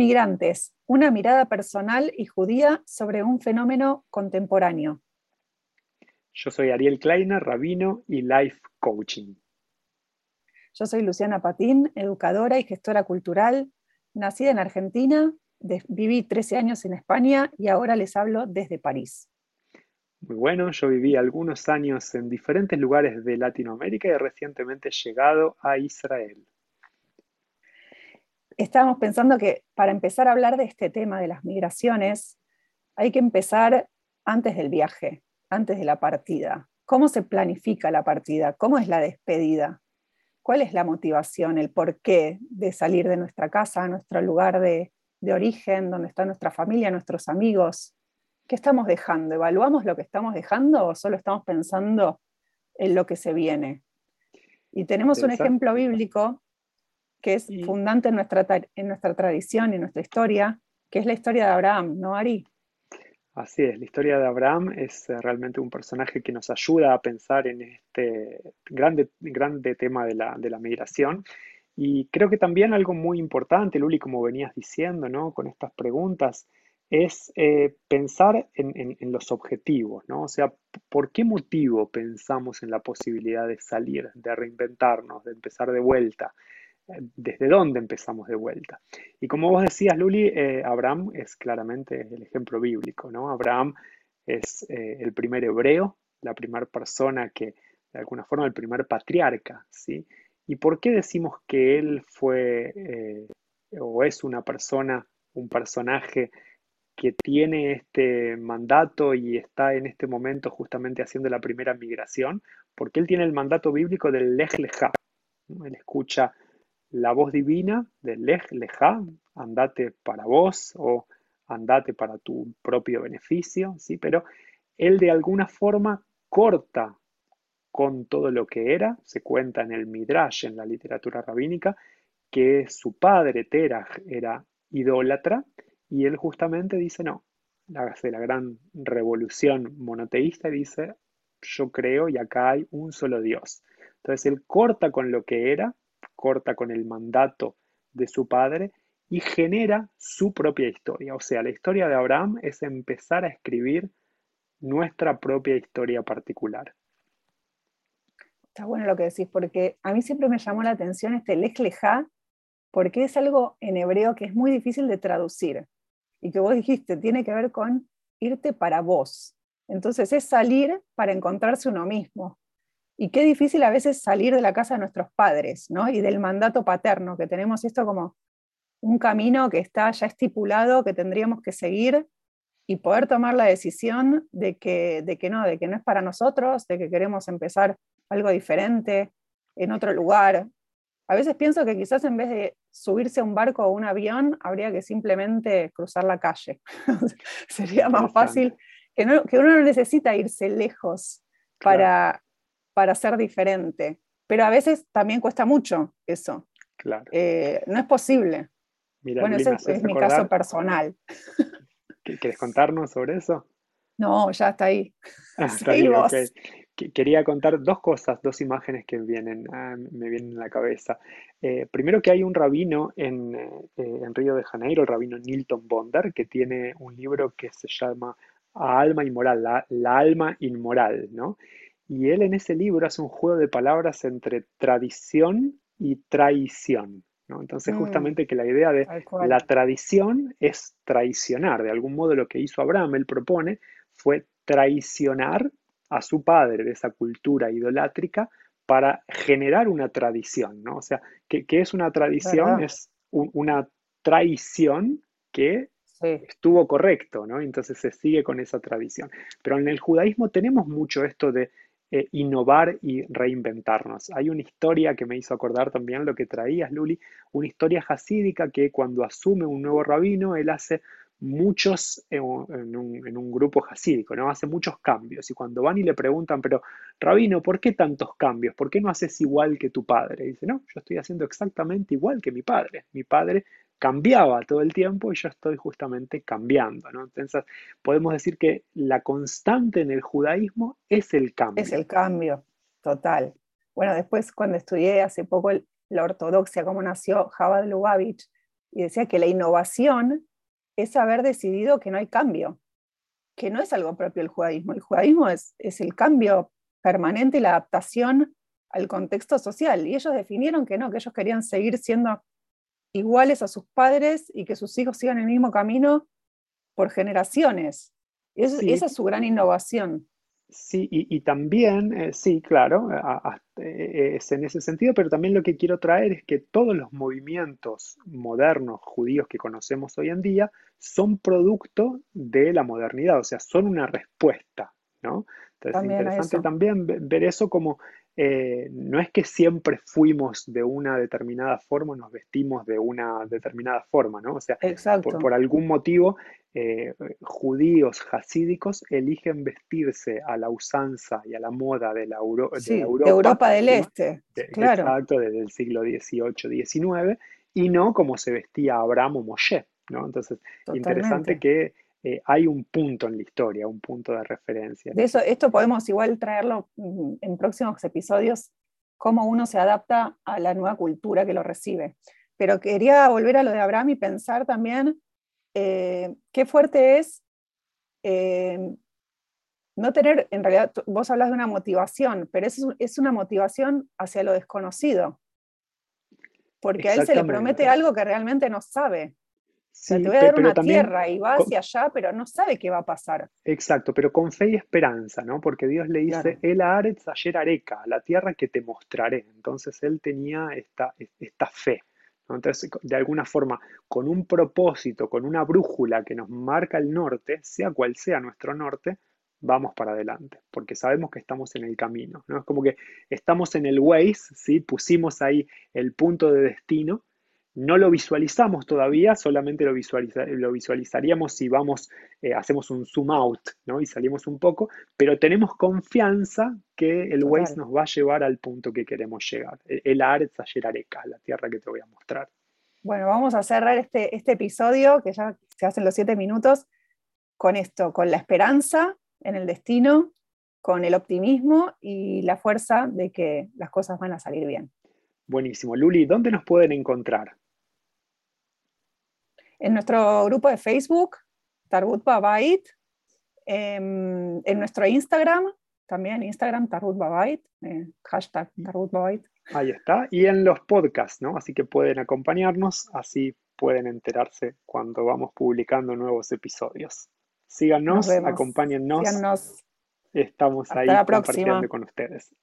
Migrantes, una mirada personal y judía sobre un fenómeno contemporáneo. Yo soy Ariel Kleiner, rabino y life coaching. Yo soy Luciana Patín, educadora y gestora cultural, nacida en Argentina, viví 13 años en España y ahora les hablo desde París. Muy bueno, yo viví algunos años en diferentes lugares de Latinoamérica y recientemente llegado a Israel. Estábamos pensando que para empezar a hablar de este tema de las migraciones, hay que empezar antes del viaje, antes de la partida. ¿Cómo se planifica la partida? ¿Cómo es la despedida? ¿Cuál es la motivación, el porqué de salir de nuestra casa, nuestro lugar de, de origen, donde está nuestra familia, nuestros amigos? ¿Qué estamos dejando? ¿Evaluamos lo que estamos dejando o solo estamos pensando en lo que se viene? Y tenemos un ejemplo bíblico que es fundante en nuestra, en nuestra tradición y en nuestra historia, que es la historia de Abraham, ¿no, Ari? Así es, la historia de Abraham es eh, realmente un personaje que nos ayuda a pensar en este grande, grande tema de la, de la migración. Y creo que también algo muy importante, Luli, como venías diciendo, ¿no? Con estas preguntas, es eh, pensar en, los objetivos, ¿no? O sea, ¿por qué motivo pensamos en la posibilidad de salir, de reinventarnos, de empezar de vuelta? ¿Desde dónde empezamos de vuelta? Y como vos decías, Luli, eh, Abraham es claramente el ejemplo bíblico, ¿no? Abraham es eh, el primer hebreo, la primera persona que, de alguna forma, el primer patriarca, ¿sí? ¿Y por qué decimos que él fue o es una persona, un personaje que tiene este mandato y está en este momento justamente haciendo la primera migración, porque él tiene el mandato bíblico del Lech Lejá. Él escucha la voz divina del Lech Lejá, andate para vos o andate para tu propio beneficio, ¿sí? pero él de alguna forma corta con todo lo que era, se cuenta en el Midrash, en la literatura rabínica, que su padre Terah era idólatra y él justamente dice, no, hace la gran revolución monoteísta y dice, yo creo y acá hay un solo Dios. Entonces él corta con lo que era, corta con el mandato de su padre y genera su propia historia. O sea, la historia de Abraham es empezar a escribir nuestra propia historia particular. Está bueno lo que decís, porque a mí siempre me llamó la atención este lech porque es algo en hebreo que es muy difícil de traducir y que vos dijiste, tiene que ver con irte para vos. Entonces es salir para encontrarse uno mismo. Y qué difícil a veces salir de la casa de nuestros padres, ¿no? Y del mandato paterno, que tenemos esto como un camino que está ya estipulado, que tendríamos que seguir y poder tomar la decisión de que, de que no, de que no es para nosotros, de que queremos empezar algo diferente, en otro lugar. A veces pienso que quizás en vez de subirse a un barco o un avión, habría que simplemente cruzar la calle. Sería más fácil, que, uno no necesita irse lejos para, para ser diferente. Pero a veces también cuesta mucho eso. Claro. Eh, no es posible. bueno, ese es mi caso personal. ¿Quieres contarnos sobre eso? No, ya está ahí. Ah, quería contar dos cosas, dos imágenes que vienen, ah, me vienen en la cabeza. Eh, primero que hay un rabino en, eh, en, Río de Janeiro, el rabino Nilton Bonder, que tiene un libro que se llama Alma Inmoral, la, la alma inmoral, ¿no? Y él en ese libro hace un juego de palabras entre tradición y traición. ¿no? Entonces, mm. justamente que la idea de la tradición es traicionar. De algún modo, lo que hizo Abraham, él propone, fue traicionar a su padre de esa cultura idolátrica para generar una tradición, ¿no? O sea, ¿qué, es una tradición? Es una traición que estuvo correcto, ¿no? Entonces se sigue con esa tradición. Pero en el judaísmo tenemos mucho esto de eh, innovar y reinventarnos. Hay una historia que me hizo acordar también lo que traías, Luli, una historia hasídica que cuando asume un nuevo rabino, él hace muchos en un, grupo jasídico, ¿no? Hace muchos cambios. Y cuando van y le preguntan, pero Rabino, ¿por qué tantos cambios? ¿Por qué no haces igual que tu padre? Y dice, no, yo estoy haciendo exactamente igual que mi padre. Mi padre cambiaba todo el tiempo y yo estoy justamente cambiando, ¿no? Entonces, podemos decir que la constante en el judaísmo es el cambio. Es el cambio, total. Bueno, después cuando estudié hace poco la ortodoxia, cómo nació Jabal Lubavitch, y decía que la innovación es haber decidido que no hay cambio, que no es algo propio del judaísmo. El judaísmo es, es el cambio permanente y la adaptación al contexto social. Y ellos definieron que no, que ellos querían seguir siendo iguales a sus padres y que sus hijos sigan el mismo camino por generaciones. Esa es su gran innovación. Sí, y, también, eh, sí, claro, eh, es en ese sentido, pero también lo que quiero traer es que todos los movimientos modernos judíos que conocemos hoy en día son producto de la modernidad, o sea, son una respuesta, ¿no? Entonces es interesante también ver eso como eh, no es que siempre fuimos de una determinada forma, nos vestimos de una determinada forma, ¿no? O sea, por, algún motivo, eh, judíos hasídicos eligen vestirse a la usanza y a la moda de la, Europa, de Europa, del Este, claro. Exacto, desde el siglo XVIII, XIX, y no como se vestía Abraham o Moshe, ¿no? Entonces, interesante que eh, hay un punto en la historia, un punto de referencia. De eso, esto podemos igual traerlo mm, en próximos episodios, cómo uno se adapta a la nueva cultura que lo recibe. Pero quería volver a lo de Abraham y pensar también eh, qué fuerte es eh, no tener, en realidad vos hablas de una motivación, pero es, es una motivación hacia lo desconocido, porque a él se le promete algo que realmente no sabe te voy a dar una tierra y va hacia allá, pero no sabe qué va a pasar. Exacto, pero con fe y esperanza, ¿no? Porque Dios le dice, el Aretz ayer areca, la tierra que te mostraré. Entonces él tenía esta, esta fe. Entonces, de alguna forma, con un propósito, con una brújula que nos marca el norte, sea cual sea nuestro norte, vamos para adelante, porque sabemos que estamos en el camino. ¿no? Es como que estamos en el Waze, ¿sí? pusimos ahí el punto de destino no lo visualizamos todavía, solamente lo, lo visualizaríamos si vamos, eh, hacemos un zoom out ¿no? y salimos un poco, pero tenemos confianza que el Waze nos va a llevar al punto que queremos llegar. E-, el Aretz Areca, la tierra que te voy a mostrar. Bueno, vamos a cerrar este, este episodio, que ya se hacen los siete minutos, con esto, con la esperanza en el destino, con el optimismo y la fuerza de que las cosas van a salir bien. Buenísimo. Luli, ¿dónde nos pueden encontrar? en nuestro grupo de Facebook, Tarbut Babait, em, en, nuestro Instagram, también Instagram Tarbut Babait, eh, hashtag Tarbut Babait. Ahí está, y en los podcasts, ¿no? Así que pueden acompañarnos, así pueden enterarse cuando vamos publicando nuevos episodios. Síganos, acompáñennos. Estamos ahí compartiendo con ustedes.